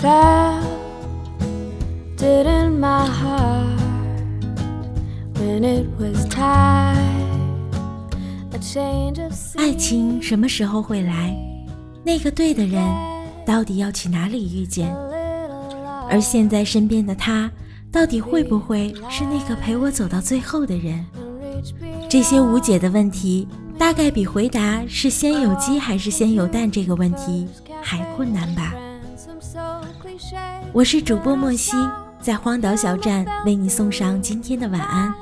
felt it in my heart when it was time. 爱情什么时候会来？那个对的人到底要去哪里遇见？而现在身边的他，到底会不会是那个陪我走到最后的人？这些无解的问题，大概比回答是先有鸡还是先有蛋这个问题还困难吧。我是主播莫西，在荒岛小站为你送上今天的晚安。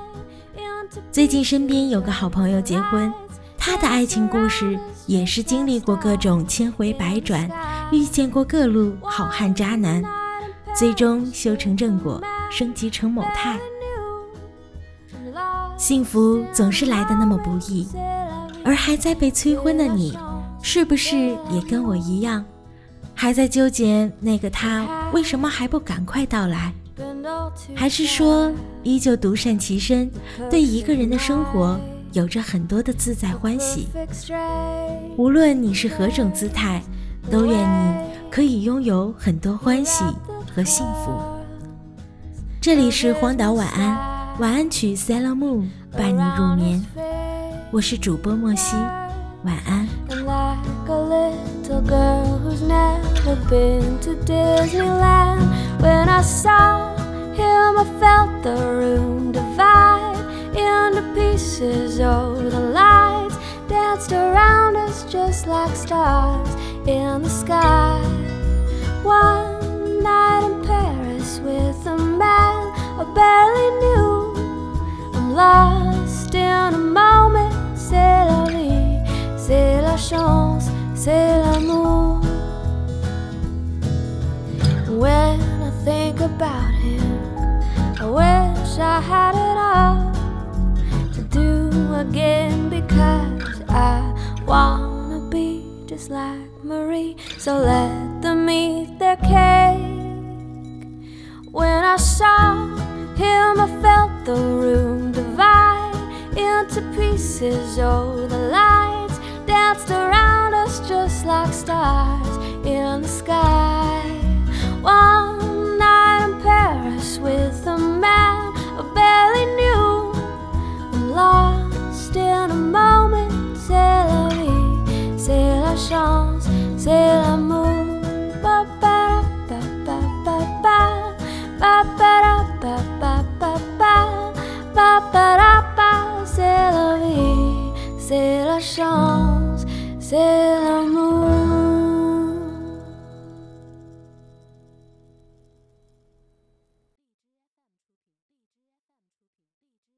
最近身边有个好朋友结婚，他的爱情故事也是经历过各种千回百转，遇见过各路好汉渣男，最终修成正果，升级成某太。幸福总是来的那么不易，而还在被催婚的你，是不是也跟我一样，还在纠结那个他为什么还不赶快到来？还是说依旧独善其身，对一个人的生活有着很多的自在欢喜？无论你是何种姿态，都愿你可以拥有很多欢喜和幸福。这里是荒岛晚安。晚安曲《Sailor Moon》伴你入眠，我是主播莫西，晚安。Little girl who's never been to Disneyland. When I saw him, I felt the room divide into pieces. Oh, the lights danced around us just like stars in the sky. One I had it all to do again because I wanna be just like Marie. So let them eat their cake. When I saw him, I felt the room divide into pieces. Oh, the lights danced around us just like stars c'est l'amour. C'est la vie, c'est la chance, c'est l'amour.